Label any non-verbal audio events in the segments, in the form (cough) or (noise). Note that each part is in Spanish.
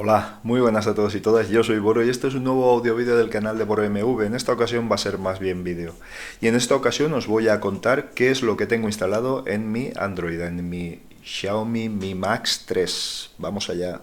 Hola, muy buenas a todos y todas, yo soy Boro y este es un nuevo audio vídeo del canal de Boro MV, en esta ocasión va a ser más bien vídeo. Y en esta ocasión os voy a contar qué es lo que tengo instalado en mi Android, en mi Xiaomi Mi Max 3. Vamos allá.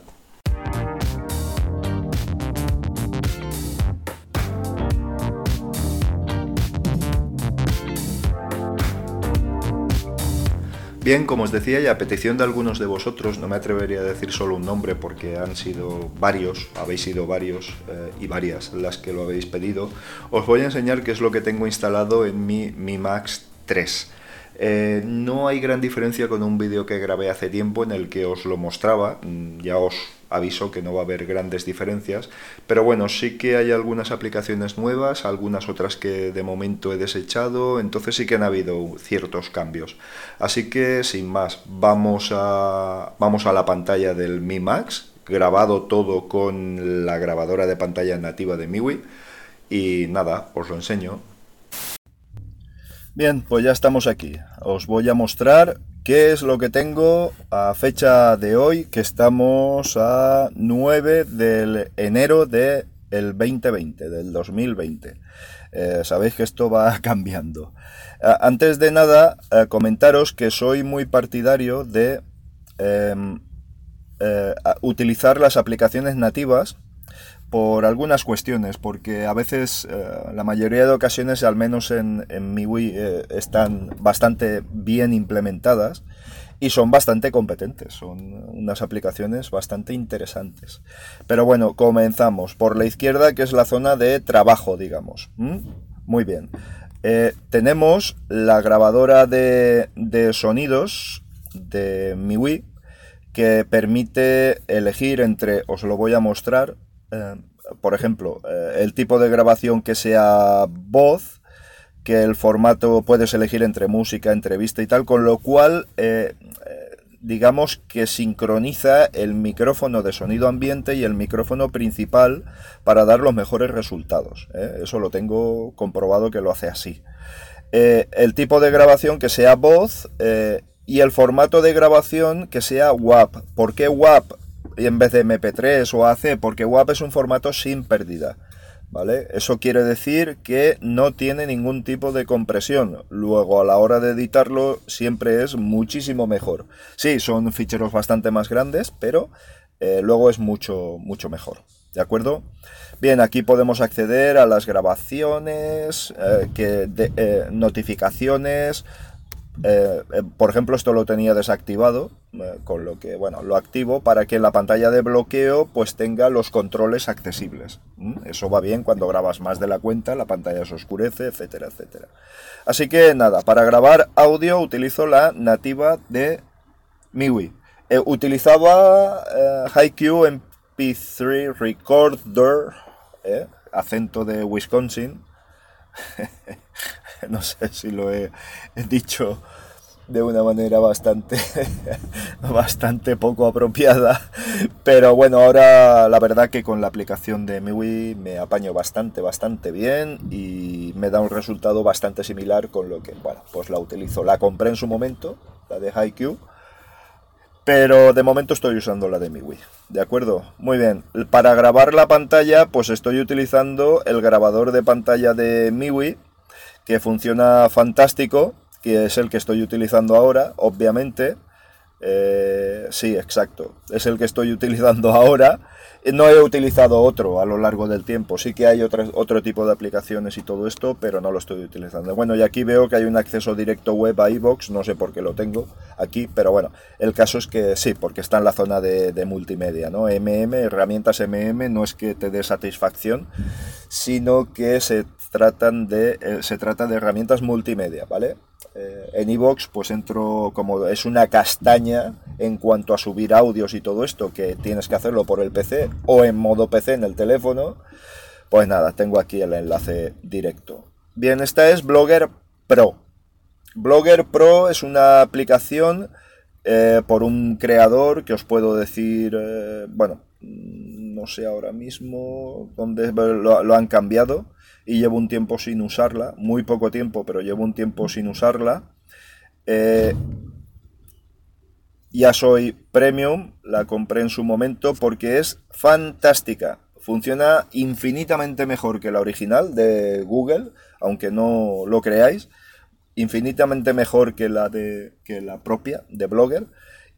Bien, como os decía y a petición de algunos de vosotros, no me atrevería a decir solo un nombre porque han sido varios, habéis sido varios eh, y varias las que lo habéis pedido, os voy a enseñar qué es lo que tengo instalado en mi Mi Max 3. Eh, no hay gran diferencia con un vídeo que grabé hace tiempo en el que os lo mostraba, mm, ya os aviso que no va a haber grandes diferencias, pero bueno, sí que hay algunas aplicaciones nuevas, algunas otras que de momento he desechado, entonces sí que han habido ciertos cambios. Así que sin más, vamos a, vamos a la pantalla del Mi Max, grabado todo con la grabadora de pantalla nativa de MIUI, y nada, os lo enseño. Bien, pues ya estamos aquí. Os voy a mostrar qué es lo que tengo a fecha de hoy, que estamos a 9 de enero del 2020, del 2020. Eh, sabéis que esto va (laughs) cambiando. antes de nada, eh, comentaros que soy muy partidario de em, eh, utilizar las aplicaciones nativas por algunas cuestiones, porque a veces, eh, la mayoría de ocasiones, al menos en, en mi eh, están bastante bien implementadas y son bastante competentes, son unas aplicaciones bastante interesantes. Pero bueno, comenzamos por la izquierda, que es la zona de trabajo, digamos. Muy bien. Eh, tenemos la grabadora de, de sonidos de mi Wii, que permite elegir entre, os lo voy a mostrar, eh, por ejemplo, eh, el tipo de grabación que sea voz, que el formato puedes elegir entre música, entrevista y tal, con lo cual eh, digamos que sincroniza el micrófono de sonido ambiente y el micrófono principal para dar los mejores resultados. Eso lo tengo comprobado que lo hace así. el tipo de grabación que sea voz y el formato de grabación que sea WAP. ¿Por qué WAP? En vez de MP3 o AC, porque WAP es un formato sin pérdida. ¿Vale? Eso quiere decir que no tiene ningún tipo de compresión. Luego, a la hora de editarlo, siempre es muchísimo mejor. Sí, son ficheros bastante más grandes, pero eh, luego es mucho, mucho mejor. ¿De acuerdo? Bien, aquí podemos acceder a las grabaciones, eh, que eh, notificaciones, eh, eh, por ejemplo, esto lo tenía desactivado, eh, con lo que, bueno, lo activo para que la pantalla de bloqueo pues tenga los controles accesibles. Eso va bien cuando grabas más de la cuenta, la pantalla se oscurece, etcétera, etcétera. Así que nada, para grabar audio utilizo la nativa de MIUI. utilizaba HiQ MP3 Recorder, acento de Wisconsin. (laughs) (laughs) no sé si lo he dicho de una manera bastante (laughs) bastante poco apropiada pero bueno ahora la verdad que con la aplicación de MIUI me apaño bastante bastante bien y me da un resultado bastante similar con lo que bueno pues la utilizo. La compré en su momento la de HiQ pero de momento estoy usando la de MIUI de acuerdo muy bien para grabar la pantalla pues estoy utilizando el grabador de pantalla de MIUI que funciona fantástico, que es el que estoy utilizando ahora, obviamente. Eh, sí, exacto. Es el que estoy utilizando (laughs) ahora. No he utilizado otro a lo largo del tiempo. Sí que hay otro, otro tipo de aplicaciones y todo esto, pero no lo estoy utilizando. Bueno, y aquí veo que hay un acceso directo web a iBox. No sé por qué lo tengo aquí, pero bueno, el caso es que sí, porque está en la zona de, de multimedia, ¿no? MM, herramientas MM, no es que te dé satisfacción, sino que se tratan de, eh, se trata de herramientas multimedia, ¿vale? Eh, en iVoox pues entro como es una castaña en cuanto a subir audios y todo esto, que tienes que hacerlo por el PC o en modo PC en el teléfono, pues nada, tengo aquí el enlace directo. Bien, esta es Blogger Pro. Blogger Pro es una aplicación eh, por un creador que os puedo decir, bueno, no sé ahora mismo dónde lo han cambiado y llevo un tiempo sin usarla, muy poco tiempo, pero llevo un tiempo sin usarla. Eh, ya soy premium, la compré en su momento porque es fantástica. Funciona infinitamente mejor que la original de Google, aunque no lo creáis. Infinitamente mejor que la, de, que la propia de Blogger.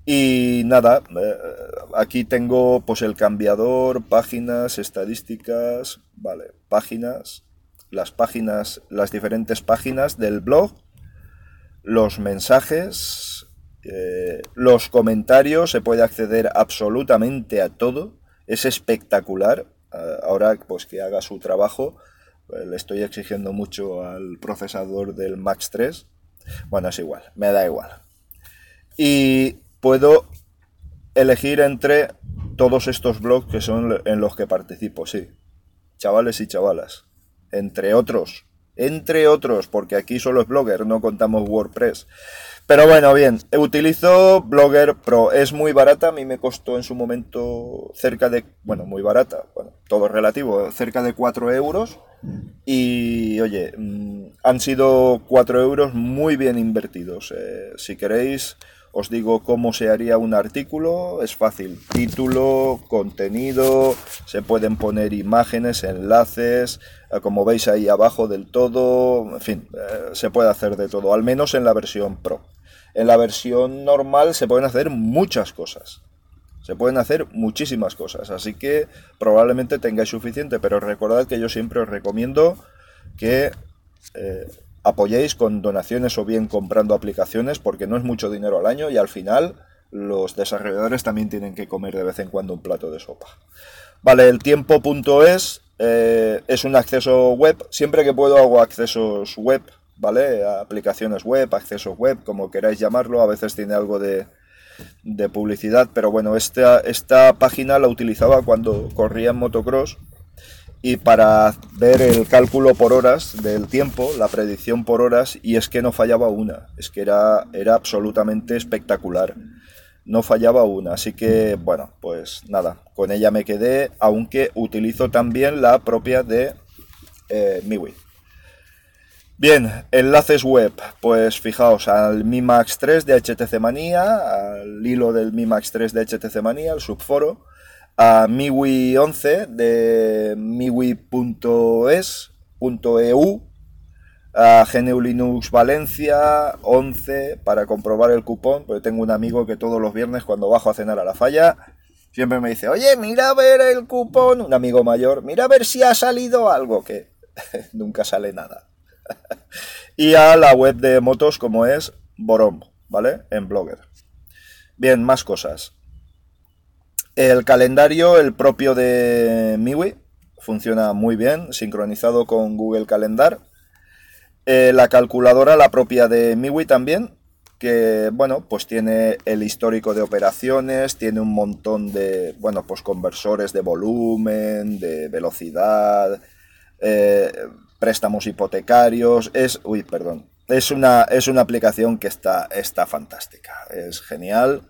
Y nada, eh, aquí tengo pues el cambiador, páginas, estadísticas, vale, páginas, las páginas, las diferentes páginas del blog, los mensajes, eh, los comentarios, se puede acceder absolutamente a todo, es espectacular. Eh, ahora pues que haga su trabajo, le estoy exigiendo mucho al procesador del Max 3. Bueno, es igual, me da igual. Y puedo elegir entre todos estos blogs que son en los que participo, sí. Chavales y chavalas. Entre otros. Entre otros, porque aquí solo es Blogger, no contamos WordPress. Pero bueno, bien, utilizo Blogger Pro. Es muy barata, a mí me costó en su momento cerca de, bueno, muy barata, bueno, todo relativo, cerca de 4 euros. Y oye, mm, han sido 4 euros muy bien invertidos. Eh, si queréis os digo cómo se haría un artículo, es fácil, título, contenido, se pueden poner imágenes, enlaces, eh, como veis ahí abajo del todo, en fin, eh, se puede hacer de todo, al menos en la versión Pro. En la versión normal se pueden hacer muchas cosas. Se pueden hacer muchísimas cosas, así que probablemente tengáis suficiente, pero recordad que yo siempre os recomiendo que eh, apoyéis con donaciones o bien comprando aplicaciones porque no es mucho dinero al año y al final los desarrolladores también tienen que comer de vez en cuando un plato de sopa. Vale, el tiempo.es eh, es un acceso web. Siempre que puedo hago accesos web, ¿vale? aplicaciones web, accesos web, como queráis llamarlo. A veces tiene algo de, de publicidad, pero bueno, esta, esta página la utilizaba cuando corría en motocross y para ver el cálculo por horas del tiempo, la predicción por horas, y es que no fallaba una, es que era, era absolutamente espectacular. No fallaba una, así que bueno, pues nada, con ella me quedé, aunque utilizo también la propia de eh. Bien, enlaces web, pues fijaos al Mi Max 3 de HTC Manía, al hilo del Mi Max 3 de HTC Manía, el subforo, a MIUI 11 de miwi.es.eu, a GNU Linux Valencia 11 para comprobar el cupón, porque tengo un amigo que todos los viernes cuando bajo a cenar a la falla, siempre me dice, oye, mira a ver el cupón, un amigo mayor, mira a ver si ha salido algo, que (laughs) nunca sale nada. (laughs) y a la web de motos como es Borom, ¿vale? En Blogger. Bien, más cosas. El calendario, el propio de MIUI, funciona muy bien, sincronizado con Google Calendar. Eh, la calculadora, la propia de MIUI también, que bueno, pues tiene el histórico de operaciones, tiene un montón de, bueno, pues conversores de volumen, de velocidad, eh, préstamos hipotecarios, es, uy, perdón, es una, es una aplicación que está, está fantástica, es genial.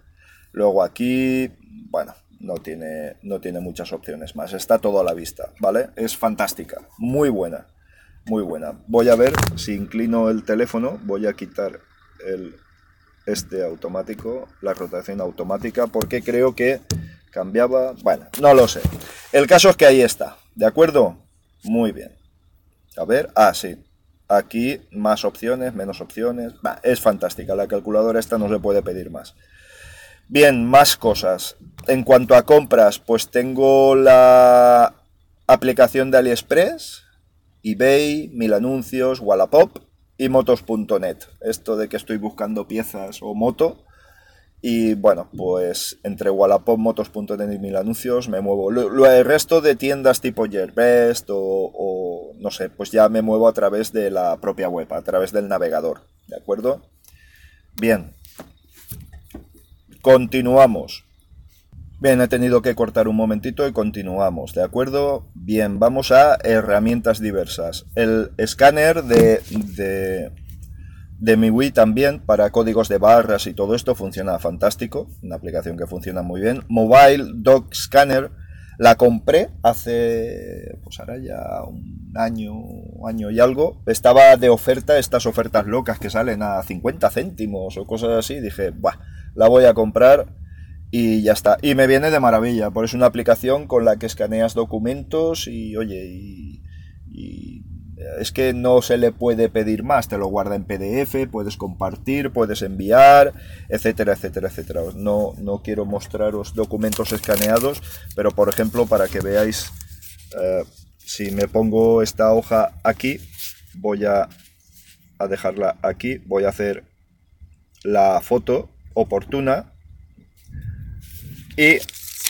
Luego aquí, bueno, no tiene, no tiene muchas opciones más. Está todo a la vista, ¿vale? Es fantástica, muy buena, muy buena. Voy a ver si inclino el teléfono, voy a quitar el, este automático, la rotación automática, porque creo que cambiaba, bueno, no lo sé. El caso es que ahí está, ¿de acuerdo? Muy bien. A ver, ah, sí. Aquí más opciones, menos opciones. es fantástica, la calculadora esta no se puede pedir más. Bien, más cosas. En cuanto a compras, pues tengo la aplicación de AliExpress, eBay, Mil Anuncios, Wallapop y motos.net. Esto de que estoy buscando piezas o moto. Y bueno, pues entre Wallapop, motos.net y Mil Anuncios me muevo. Lo, el resto de tiendas tipo Gearbest o, o no sé, pues ya me muevo a través de la propia web, a través del navegador. ¿De acuerdo? Bien, Continuamos. Bien, he tenido que cortar un momentito y continuamos, ¿de acuerdo? Bien, vamos a herramientas diversas. El escáner de, de, de mi Wii también para códigos de barras y todo esto funciona fantástico. Una aplicación que funciona muy bien. Mobile Dog Scanner la compré hace, pues ahora ya un año, año y algo. Estaba de oferta, estas ofertas locas que salen a 50 céntimos o cosas así. Dije, buah la voy a comprar y ya está. Y me viene de maravilla, porque es una aplicación con la que escaneas documentos y oye, y, es que no se le puede pedir más, te lo guarda en PDF, puedes compartir, puedes enviar, etcétera, etcétera, etcétera. No, no quiero mostraros documentos escaneados, pero por ejemplo, para que veáis, eh, si me pongo esta hoja aquí, voy a, a dejarla aquí, voy a hacer la foto oportuna. Y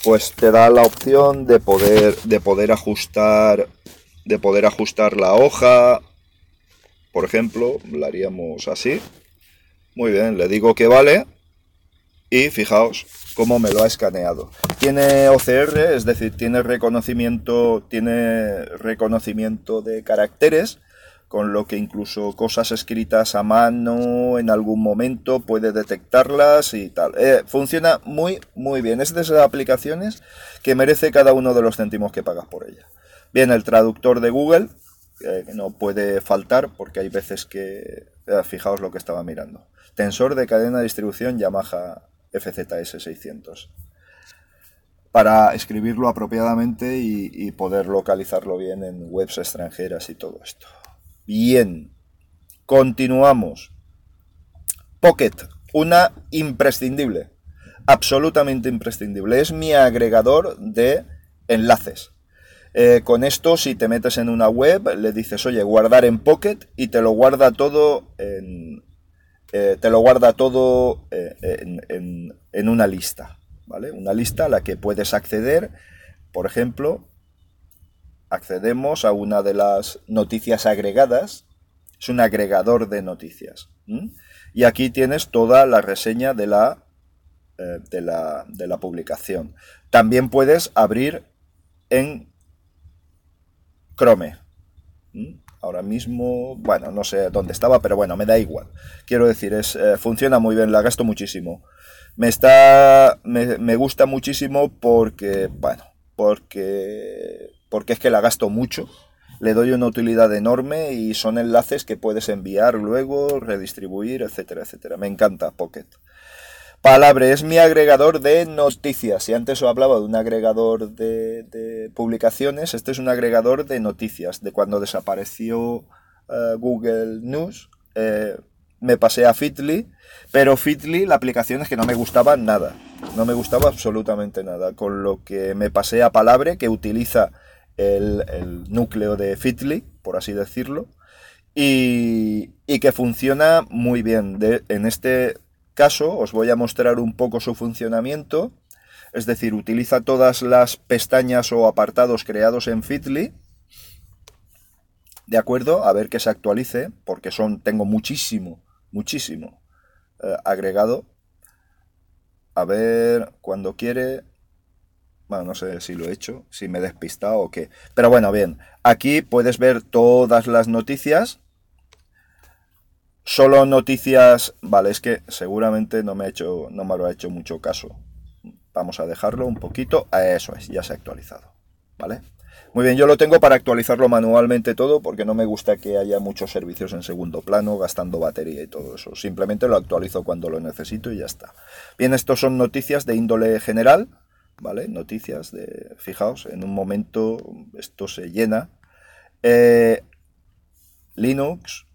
pues te da la opción de poder, de poder ajustar de poder ajustar la hoja. Por ejemplo la haríamos así. Muy bien le digo que vale. Y fijaos cómo me lo ha escaneado. Tiene OCR es decir tiene reconocimiento tiene reconocimiento de caracteres con lo que incluso cosas escritas a mano en algún momento puede detectarlas y tal. Eh, funciona muy, muy bien. Es de esas aplicaciones que merece cada uno de los céntimos que pagas por ella. Bien, el traductor de Google, que no puede faltar porque hay veces que... Eh, fijaos lo que estaba mirando. Tensor de cadena de distribución Yamaha FZS 600 para escribirlo apropiadamente y poder localizarlo bien en webs extranjeras y todo esto. Bien, continuamos. Pocket, una imprescindible, absolutamente imprescindible. Es mi agregador de enlaces. Eh, con esto, si te metes en una web, le dices, oye, guardar en Pocket y te lo guarda todo en, eh, te lo guarda todo eh, en, en, una lista, ¿vale? Una lista a la que puedes acceder, por ejemplo, accedemos a una de las noticias agregadas. Es un agregador de noticias. Y aquí tienes toda la reseña de la, eh, de la, de la publicación. También puedes abrir en Chrome. Ahora mismo, bueno, no sé dónde estaba, pero bueno, me da igual. Quiero decir, es, eh, funciona muy bien, la gasto muchísimo. Me está. Me, me gusta muchísimo porque. Bueno, porque porque es que la gasto mucho, le doy una utilidad enorme y son enlaces que puedes enviar luego, redistribuir, etcétera, etcétera. Me encanta Pocket. Palabra es mi agregador de noticias. Si antes os hablaba de un agregador de, publicaciones, este es un agregador de noticias. De cuando desapareció eh, Google News, eh, me pasé a Fitly, pero Fitly la aplicación es que no me gustaba nada. No me gustaba absolutamente nada. Con lo que me pasé a Palabre, que utiliza el, núcleo de Fitly, por así decirlo, y, que funciona muy bien. en este caso os voy a mostrar un poco su funcionamiento, es decir, utiliza todas las pestañas o apartados creados en Fitly, de acuerdo, a ver que se actualice, porque son, tengo muchísimo, muchísimo eh, agregado. A ver, cuando quiere, bueno, no sé si lo he hecho, si me he despistado o qué. Pero bueno, bien. Aquí puedes ver todas las noticias. Solo noticias... Vale, es que seguramente no me, ha hecho, no me lo ha hecho mucho caso. Vamos a dejarlo un poquito. Eso es, ya se ha actualizado. ¿Vale? Muy bien, yo lo tengo para actualizarlo manualmente todo porque no me gusta que haya muchos servicios en segundo plano gastando batería y todo eso. Simplemente lo actualizo cuando lo necesito y ya está. Bien, estos son noticias de índole general ¿vale? Noticias de, fijaos, en un momento esto se llena. Eh, Linux,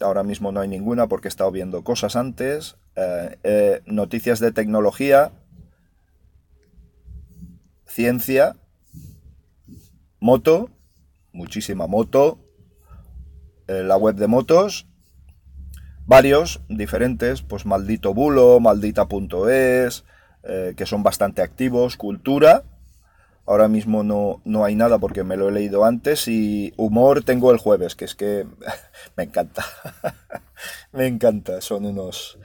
ahora mismo no hay ninguna porque he estado viendo cosas antes. Eh, eh, noticias de tecnología, ciencia, moto, muchísima moto, la web de motos, varios diferentes, pues maldito bulo, maldita.es, eh, que son bastante activos, cultura, ahora mismo no, no, hay nada porque me lo he leído antes y humor tengo el jueves, que es que (laughs) me encanta, (laughs) me encanta, son unos,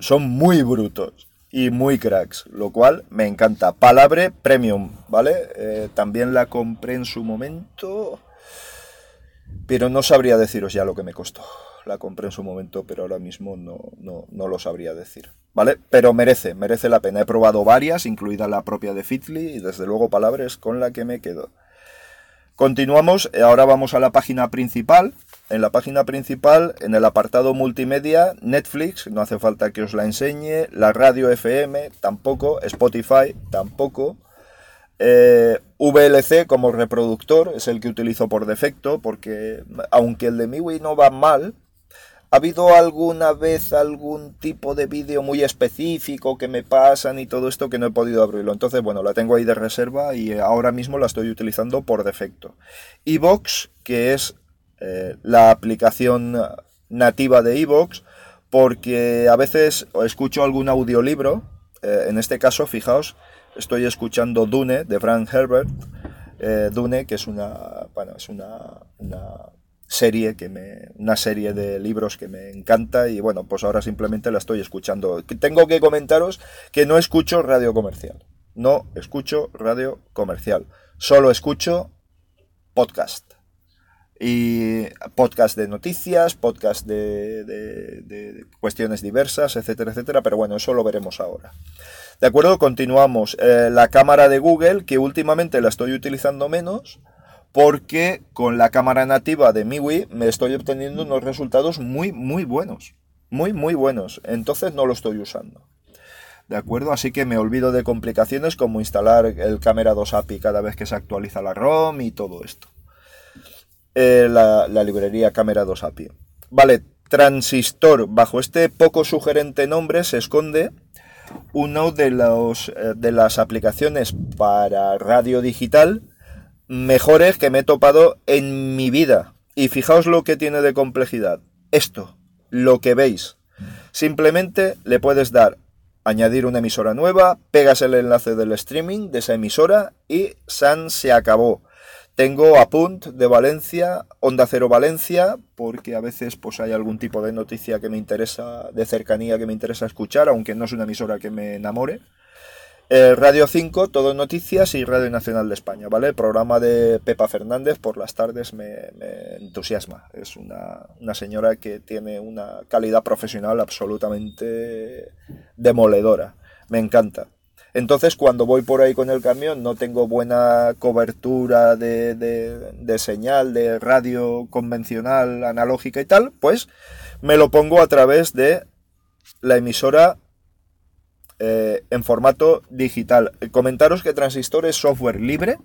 son muy brutos y muy cracks, lo cual me encanta. Palabre Premium, ¿vale? Eh, también la compré en su momento, pero no sabría deciros ya lo que me costó la compré en su momento, pero ahora mismo no, no, lo sabría decir. ¿Vale? Pero merece, merece la pena. He probado varias, incluida la propia de Fitly, y desde luego palabras con la que me quedo. Continuamos, ahora vamos a la página principal. En la página principal, en el apartado multimedia, Netflix, no hace falta que os la enseñe, la radio FM, tampoco, Spotify, tampoco. Eh, VLC como reproductor es el que utilizo por defecto, porque aunque el de MIUI no va mal, ¿Ha habido alguna vez algún tipo de vídeo muy específico que me pasan y todo esto que no he podido abrirlo? Entonces, bueno, la tengo ahí de reserva y ahora mismo la estoy utilizando por defecto. Evox, que es eh, la aplicación nativa de Evox, porque a veces escucho algún audiolibro. Eh, en este caso, fijaos, estoy escuchando Dune de Frank Herbert. Eh, Dune, que es una, bueno, es una serie que me una serie de libros que me encanta y bueno pues ahora simplemente la estoy escuchando. Tengo que comentaros que no escucho radio comercial. No escucho radio comercial. Solo escucho podcast. Y podcast de noticias podcast de, cuestiones diversas etcétera etcétera pero bueno eso lo veremos ahora. De acuerdo continuamos. Eh, la cámara de Google que últimamente la estoy utilizando menos porque con la cámara nativa de MIUI me estoy obteniendo unos resultados muy, muy buenos. Muy, muy buenos. Entonces no lo estoy usando. ¿De acuerdo? Así que me olvido de complicaciones como instalar el Camera 2 API cada vez que se actualiza la ROM y todo esto. Eh, la, librería Camera 2 API. Vale, transistor. Bajo este poco sugerente nombre se esconde uno de, los, eh, de las aplicaciones para radio digital mejores que me he topado en mi vida. Y fijaos lo que tiene de complejidad. Esto, lo que veis. Simplemente le puedes dar añadir una emisora nueva, pegas el enlace del streaming de esa emisora y San se acabó. Tengo Apunt de Valencia, Onda Cero Valencia, porque a veces pues hay algún tipo de noticia que me interesa, de cercanía que me interesa escuchar, aunque no es una emisora que me enamore. Eh, Radio 5, Todo Noticias y Radio Nacional de España, ¿vale? El programa de Pepa Fernández por las tardes me, entusiasma. Es una, señora que tiene una calidad profesional absolutamente demoledora. Me encanta. Entonces, cuando voy por ahí con el camión, no tengo buena cobertura de, de, señal de radio convencional, analógica y tal, pues me lo pongo a través de la emisora eh, en formato digital. Comentaros que Transistor es software libre.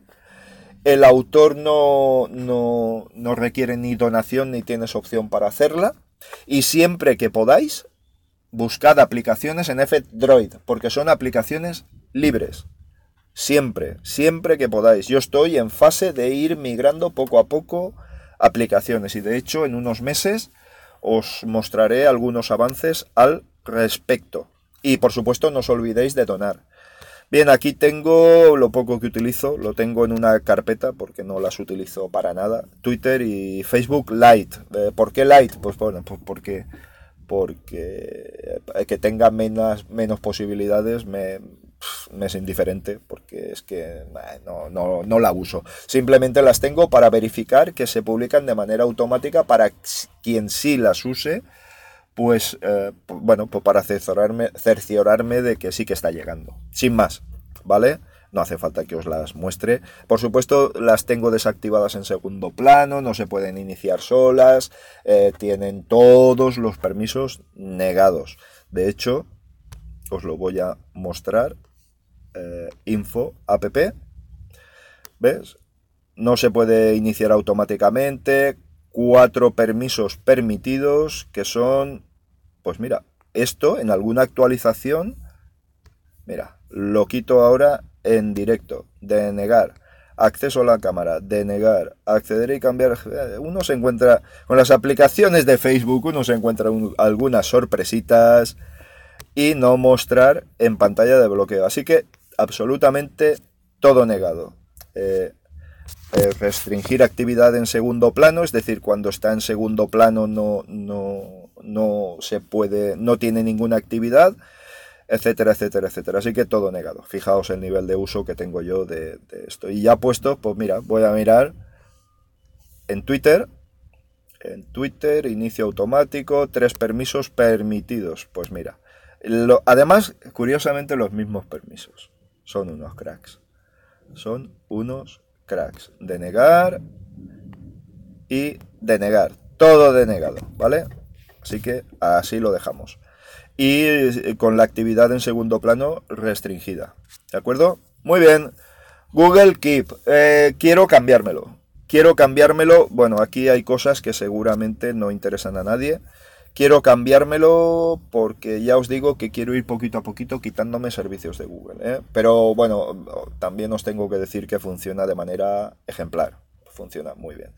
El autor no, no, no requiere ni donación ni tienes opción para hacerla. Y siempre que podáis, buscad aplicaciones en F-Droid, porque son aplicaciones libres. Siempre, siempre que podáis. Yo estoy en fase de ir migrando poco a poco aplicaciones y de hecho en unos meses os mostraré algunos avances al respecto. Y por supuesto no os olvidéis de donar. Bien, aquí tengo lo poco que utilizo, lo tengo en una carpeta porque no las utilizo para nada. Twitter y Facebook Lite. Eh, ¿Por qué Lite? Pues bueno, pues porque, porque que tenga menos, menos posibilidades me, me es indiferente porque es que no, no, no, la uso. Simplemente las tengo para verificar que se publican de manera automática para quien sí las use pues eh, bueno, pues para cerciorarme, de que sí que está llegando. Sin más, ¿vale? No hace falta que os las muestre. Por supuesto, las tengo desactivadas en segundo plano, no se pueden iniciar solas, eh, tienen todos los permisos negados. De hecho, os lo voy a mostrar. Eh, info app. ¿Ves? No se puede iniciar automáticamente cuatro permisos permitidos que son, pues mira, esto en alguna actualización, mira, lo quito ahora en directo, denegar, acceso a la cámara, denegar, acceder y cambiar, uno se encuentra con las aplicaciones de Facebook, uno se encuentra algunas sorpresitas y no mostrar en pantalla de bloqueo, así que absolutamente todo negado. Eh, restringir actividad en segundo plano, es decir, cuando está en segundo plano no, no, no se puede, no tiene ninguna actividad, etcétera, etcétera, etcétera. Así que todo negado. Fijaos el nivel de uso que tengo yo de, esto. Y ya puesto, pues mira, voy a mirar en Twitter. En Twitter, inicio automático, tres permisos permitidos. Pues mira. además, curiosamente, los mismos permisos. Son unos cracks. Son unos cracks. Denegar y denegar. Todo denegado, ¿vale? Así que así lo dejamos. Y eh, con la actividad en segundo plano restringida. ¿De acuerdo? Muy bien. Google Keep. Eh, quiero cambiármelo. Quiero cambiármelo. Bueno, aquí hay cosas que seguramente no interesan a nadie. Quiero cambiármelo porque ya os digo que quiero ir poquito a poquito quitándome servicios de Google. ¿eh? Pero bueno, también os tengo que decir que funciona de manera ejemplar. Funciona muy bien.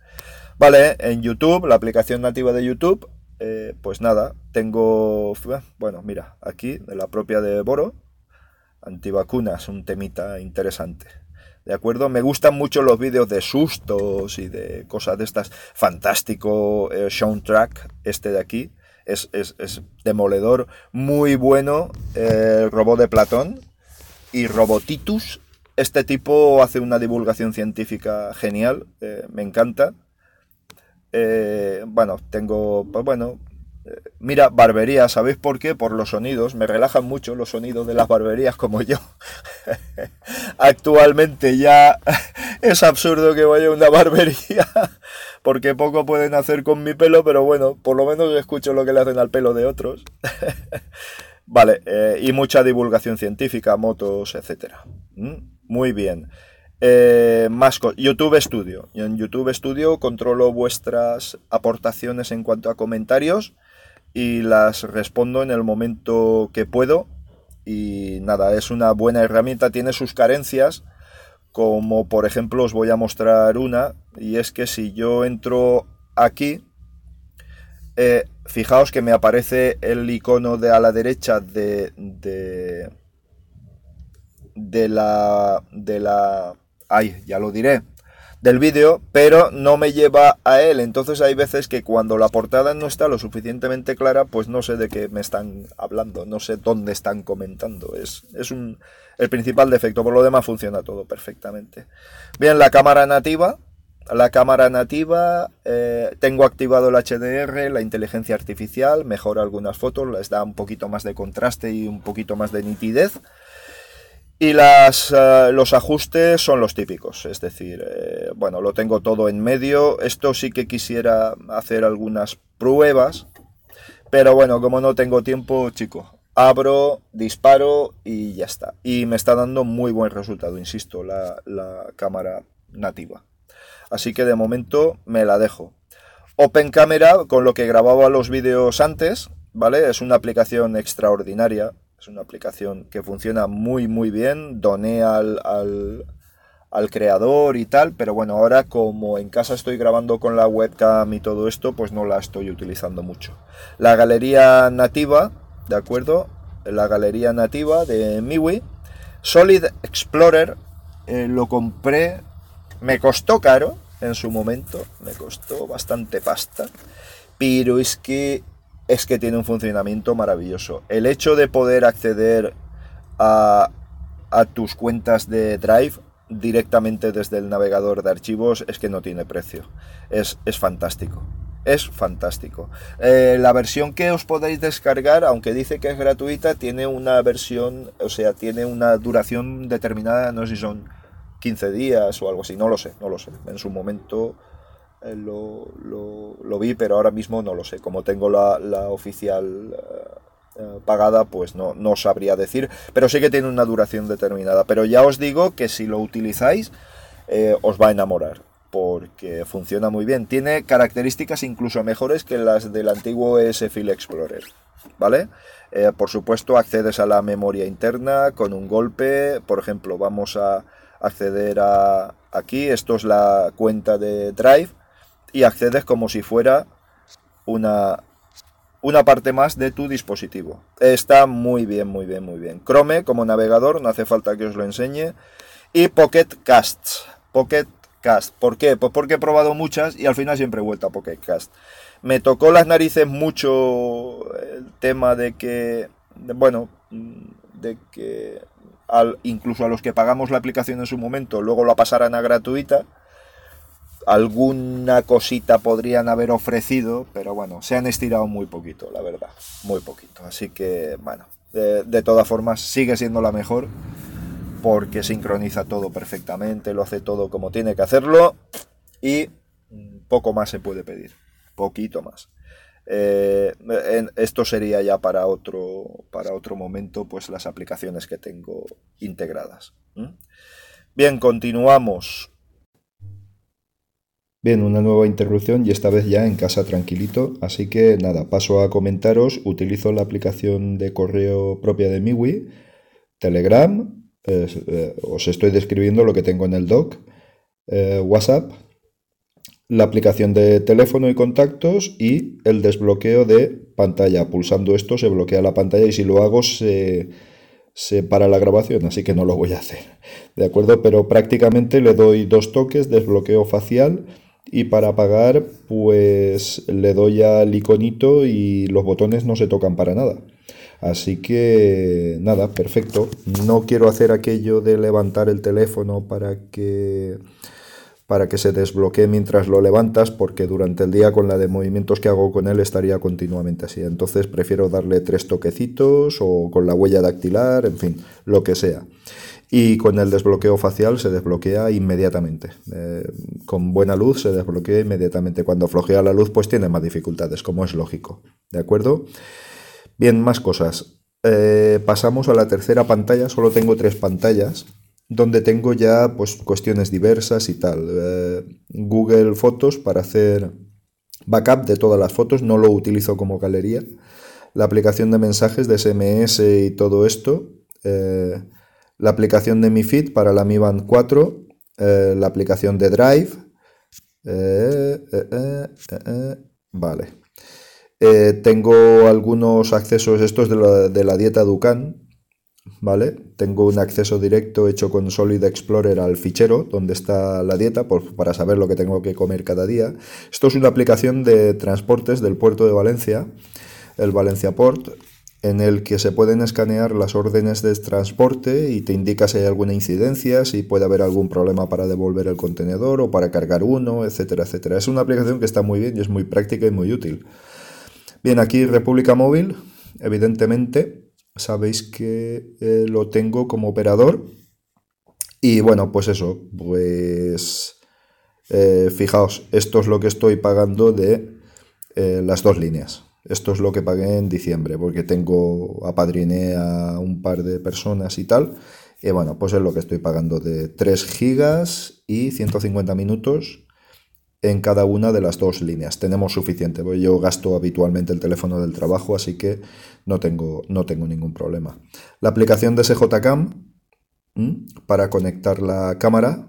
Vale, en YouTube, la aplicación nativa de YouTube, eh, pues nada, tengo, bueno, mira, aquí, de la propia de Boro, antivacunas, un temita interesante. ¿De acuerdo? Me gustan mucho los vídeos de sustos y de cosas de estas. Fantástico eh, soundtrack este de aquí es, demoledor, muy bueno el robot de Platón y Robotitus. Este tipo hace una divulgación científica genial, eh, me encanta. Eh, bueno, tengo, pues bueno, eh, mira, barbería, ¿sabéis por qué? Por los sonidos, me relajan mucho los sonidos de las barberías como yo. (laughs) Actualmente ya (laughs) es absurdo que vaya a una barbería porque poco pueden hacer con mi pelo, pero bueno, por lo menos escucho lo que le hacen al pelo de otros. (laughs) vale, eh, y mucha divulgación científica, motos, etcétera. ¿Mm? Muy bien. Eh, más YouTube Studio. en YouTube Studio controlo vuestras aportaciones en cuanto a comentarios y las respondo en el momento que puedo. Y nada, es una buena herramienta, tiene sus carencias, como por ejemplo os voy a mostrar una y es que si yo entro aquí eh, fijaos que me aparece el icono de a la derecha de de, de la de la ay ya lo diré del vídeo, pero no me lleva a él. Entonces hay veces que cuando la portada no está lo suficientemente clara, pues no sé de qué me están hablando, no sé dónde están comentando. Es, es un, el principal defecto, por lo demás funciona todo perfectamente. Bien, la cámara nativa. La cámara nativa, eh, tengo activado el HDR, la inteligencia artificial, mejora algunas fotos, les da un poquito más de contraste y un poquito más de nitidez. Y las, eh, los ajustes son los típicos, es decir, eh, bueno, lo tengo todo en medio. Esto sí que quisiera hacer algunas pruebas, pero bueno, como no tengo tiempo, chico, abro, disparo y ya está. Y me está dando muy buen resultado, insisto, la, la cámara nativa. Así que de momento me la dejo. Open Camera, con lo que grababa los vídeos antes, ¿vale? Es una aplicación extraordinaria es una aplicación que funciona muy muy bien. Doné al, al, creador y tal, pero bueno, ahora como en casa estoy grabando con la webcam y todo esto, pues no la estoy utilizando mucho. La galería nativa, ¿de acuerdo? La galería nativa de MIUI. Solid Explorer eh, lo compré, me costó caro en su momento, me costó bastante pasta, pero es que es que tiene un funcionamiento maravilloso. El hecho de poder acceder a, tus cuentas de Drive directamente desde el navegador de archivos es que no tiene precio. Es, es fantástico. Es fantástico. Eh, la versión que os podéis descargar, aunque dice que es gratuita, tiene una versión, o sea, tiene una duración determinada, no sé si son 15 días o algo así, no lo sé, no lo sé. En su momento eh, lo, vi, pero ahora mismo no lo sé. Como tengo la, oficial eh, eh, pagada, pues no, no sabría decir. Pero sí que tiene una duración determinada. Pero ya os digo que si lo utilizáis, os va a enamorar. Porque funciona muy bien. Tiene características incluso mejores que las del antiguo S-File Explorer. ¿Vale? por supuesto, accedes a la memoria interna con un golpe. Por ejemplo, vamos a acceder a aquí. Esto es la cuenta de Drive y accedes como si fuera una, una parte más de tu dispositivo. Está muy bien, muy bien, muy bien. Chrome como navegador, no hace falta que os lo enseñe. Y Pocket Casts. Pocket Cast. ¿Por qué? Pues porque he probado muchas y al final siempre he vuelto a Pocket Cast. Me tocó las narices mucho el tema de que, bueno, de que al, incluso a los que pagamos la aplicación en su momento, luego la pasaran a gratuita alguna cosita podrían haber ofrecido, pero bueno, se han estirado muy poquito, la verdad, muy poquito. Así que, bueno, de, todas formas, sigue siendo la mejor porque sincroniza todo perfectamente, lo hace todo como tiene que hacerlo y poco más se puede pedir, poquito más. Eh, esto sería ya para otro, para otro momento, pues las aplicaciones que tengo integradas. Bien, continuamos. Bien, una nueva interrupción y esta vez ya en casa tranquilito. Así que nada, paso a comentaros. Utilizo la aplicación de correo propia de MiWi, Telegram. Eh, os estoy describiendo lo que tengo en el doc. Eh, WhatsApp, la aplicación de teléfono y contactos y el desbloqueo de pantalla. Pulsando esto se bloquea la pantalla y si lo hago se, para la grabación, así que no lo voy a hacer. ¿De acuerdo? Pero prácticamente le doy dos toques, desbloqueo facial y para apagar pues le doy al iconito y los botones no se tocan para nada. Así que nada, perfecto. No quiero hacer aquello de levantar el teléfono para que para que se desbloquee mientras lo levantas, porque durante el día con la de movimientos que hago con él estaría continuamente así. Entonces prefiero darle tres toquecitos o con la huella dactilar, en fin, lo que sea. Y con el desbloqueo facial se desbloquea inmediatamente. Eh, con buena luz se desbloquea inmediatamente. Cuando flojea la luz, pues tiene más dificultades, como es lógico. ¿De acuerdo? Bien, más cosas. Eh, pasamos a la tercera pantalla. Solo tengo tres pantallas donde tengo ya pues cuestiones diversas y tal. Eh, Google Fotos para hacer backup de todas las fotos, no lo utilizo como galería. La aplicación de mensajes de SMS y todo esto. La aplicación de Mi Feed para la Mi Band 4. Eh, la aplicación de Drive. vale. tengo algunos accesos, estos de la, de la dieta Ducan, ¿vale? Tengo un acceso directo hecho con Solid Explorer al fichero donde está la dieta para saber lo que tengo que comer cada día. Esto es una aplicación de transportes del puerto de Valencia, el Valencia Port, en el que se pueden escanear las órdenes de transporte y te indica si hay alguna incidencia, si puede haber algún problema para devolver el contenedor o para cargar uno, etcétera, etcétera. Es una aplicación que está muy bien y es muy práctica y muy útil. Bien, aquí República Móvil, evidentemente, sabéis que eh, lo tengo como operador. Y bueno, pues eso, pues eh, fijaos, esto es lo que estoy pagando de eh, las dos líneas. Esto es lo que pagué en diciembre, porque tengo, apadriné a un par de personas y tal. Y bueno, pues es lo que estoy pagando de 3 gigas y 150 minutos en cada una de las dos líneas. Tenemos suficiente, yo gasto habitualmente el teléfono del trabajo, así que no tengo, no tengo ningún problema. La aplicación de SJCam para conectar la cámara,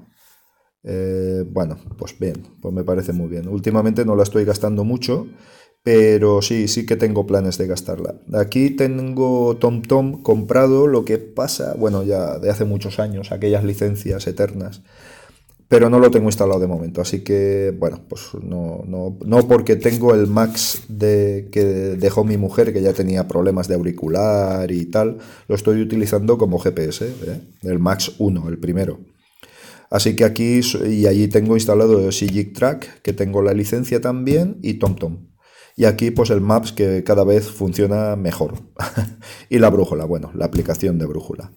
eh, bueno, pues bien, pues me parece muy bien. Últimamente no la estoy gastando mucho, pero sí, sí que tengo planes de gastarla. Aquí tengo TomTom comprado, lo que pasa, bueno, ya de hace muchos años, aquellas licencias eternas pero no lo tengo instalado de momento. Así que, bueno, pues no, no, no porque tengo el Max de, que dejó mi mujer, que ya tenía problemas de auricular y tal, lo estoy utilizando como GPS, ¿eh? el Max 1, el primero. Así que aquí y allí tengo instalado Sigic Track, que tengo la licencia también, y TomTom. Y aquí pues el Maps que cada vez funciona mejor. (laughs) y la brújula, bueno, la aplicación de brújula.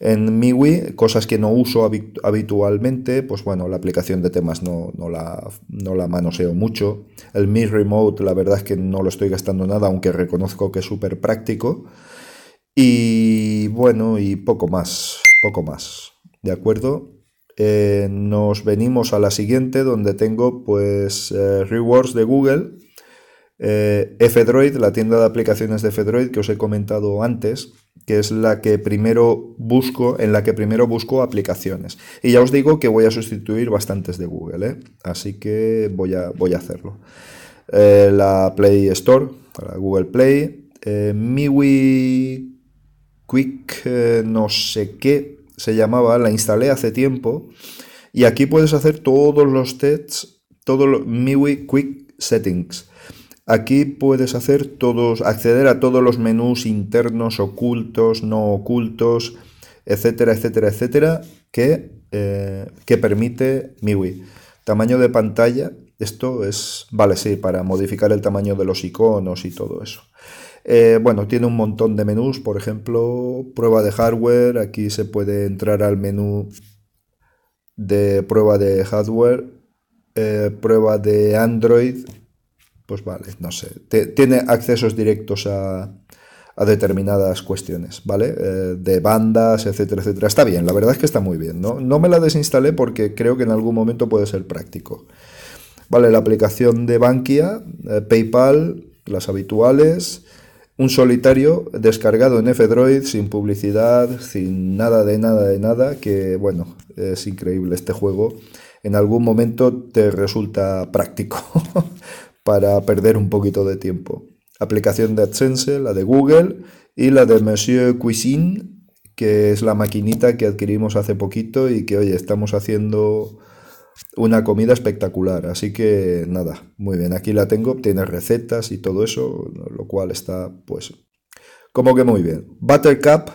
En MIUI, cosas que no uso habitualmente, pues bueno, la aplicación de temas no, la, no la manoseo mucho. El Mi Remote, la verdad es que no lo estoy gastando nada, aunque reconozco que es súper práctico. Y bueno, y poco más, poco más. ¿De acuerdo? Eh, nos venimos a la siguiente, donde tengo pues eh, Rewards de Google, eh, la tienda de aplicaciones de F-Droid que os he comentado antes que es la que primero busco, en la que primero busco aplicaciones. Y ya os digo que voy a sustituir bastantes de Google, ¿eh? así que voy a, voy a hacerlo. Eh, la Play Store, Google Play, eh, MiWi Quick, no sé qué se llamaba, la instalé hace tiempo. Y aquí puedes hacer todos los tests, todo lo, MiWi Quick Settings. Aquí puedes hacer todos, acceder a todos los menús internos, ocultos, no ocultos, etcétera, etcétera, etcétera, que, eh, que permite MIUI. Tamaño de pantalla, esto es, vale, sí, para modificar el tamaño de los iconos y todo eso. Eh, bueno, tiene un montón de menús, por ejemplo, prueba de hardware, aquí se puede entrar al menú de prueba de hardware, eh, prueba de Android, pues vale, no sé, tiene accesos directos a, a determinadas cuestiones, ¿vale? Eh, de bandas, etcétera, etcétera. Está bien, la verdad es que está muy bien. ¿no? no me la desinstalé porque creo que en algún momento puede ser práctico. Vale, la aplicación de Bankia, eh, PayPal, las habituales, un solitario descargado en F-Droid sin publicidad, sin nada de nada de nada, que bueno, es increíble este juego. En algún momento te resulta práctico (laughs) para perder un poquito de tiempo aplicación de AdSense, la de Google y la de Monsieur Cuisine, que es la maquinita que adquirimos hace poquito y que, oye, estamos haciendo una comida espectacular. Así que nada, muy bien, aquí la tengo, tiene recetas y todo eso, lo cual está pues como que muy bien. Buttercup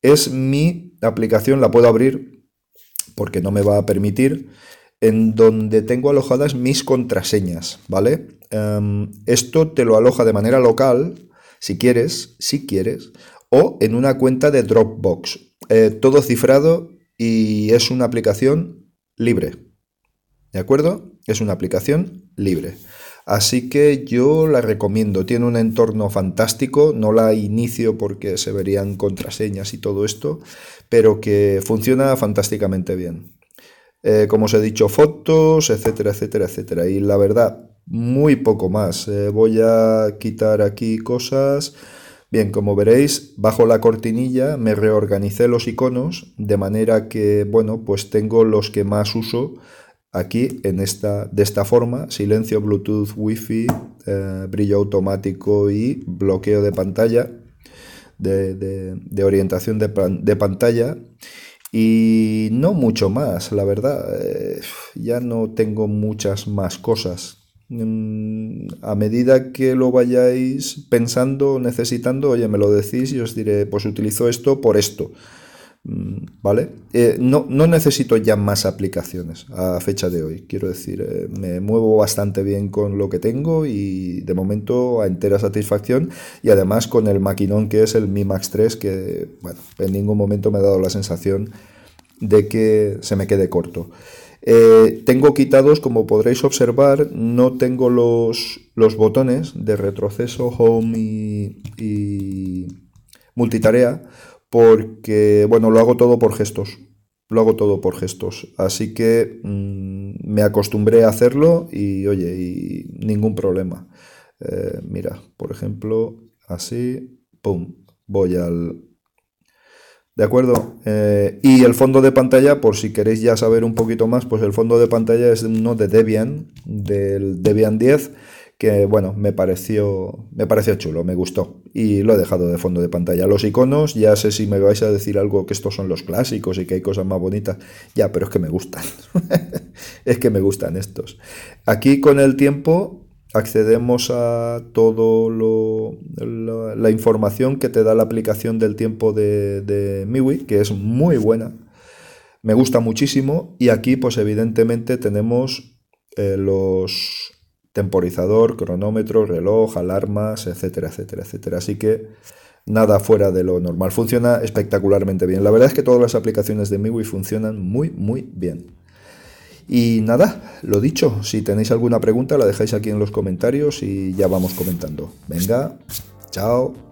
es mi aplicación, la puedo abrir porque no me va a permitir, en donde tengo alojadas mis contraseñas, ¿vale? Em, esto te lo aloja de manera local, si quieres, si quieres, o en una cuenta de Dropbox. Eh, todo cifrado y es una aplicación libre. ¿De acuerdo? Es una aplicación libre. Así que yo la recomiendo. Tiene un entorno fantástico. No la inicio porque se verían contraseñas y todo esto, pero que funciona fantásticamente bien. Eh, como os he dicho, fotos, etcétera, etcétera, etcétera. Y la verdad, muy poco más. Eh, voy a quitar aquí cosas. Bien, como veréis, bajo la cortinilla me reorganicé los iconos de manera que, bueno, pues tengo los que más uso aquí en esta, de esta forma, silencio, Bluetooth, Wi-Fi, eh, brillo automático y bloqueo de pantalla, de, orientación de, de, pantalla. Y no mucho más, la verdad. Eh, ya no tengo muchas más cosas. Mm, a medida que lo vayáis pensando, necesitando, oye, me lo decís y os diré, pues utilizo esto por esto. Mm, ¿Vale? Eh, no, no, necesito ya más aplicaciones a fecha de hoy. Quiero decir, eh, me muevo bastante bien con lo que tengo y de momento a entera satisfacción. Y además con el maquinón que es el Mi Max 3, que bueno, en ningún momento me ha dado la sensación de que se me quede corto. Eh, tengo quitados, como podréis observar, no tengo los, los botones de retroceso, home y, multitarea, porque, bueno, lo hago todo por gestos. Lo hago todo por gestos. Así que mm, me acostumbré a hacerlo y, oye, y ningún problema. Eh, mira, por ejemplo, así, pum, voy al, ¿De acuerdo? Eh, y el fondo de pantalla, por si queréis ya saber un poquito más, pues el fondo de pantalla es uno de Debian, del Debian 10, que bueno, me pareció, me pareció chulo, me gustó y lo he dejado de fondo de pantalla. Los iconos, ya sé si me vais a decir algo que estos son los clásicos y que hay cosas más bonitas, ya, pero es que me gustan, (laughs) es que me gustan estos. Aquí con el tiempo accedemos a todo lo, la, información que te da la aplicación del tiempo de, de MIUI, que es muy buena. Me gusta muchísimo. Y aquí, pues evidentemente, tenemos eh, los temporizador, cronómetro, reloj, alarmas, etcétera, etcétera, etcétera. Así que nada fuera de lo normal. Funciona espectacularmente bien. La verdad es que todas las aplicaciones de MIUI funcionan muy, muy bien. Y nada, lo dicho, si tenéis alguna pregunta la dejáis aquí en los comentarios y ya vamos comentando. Venga, chao.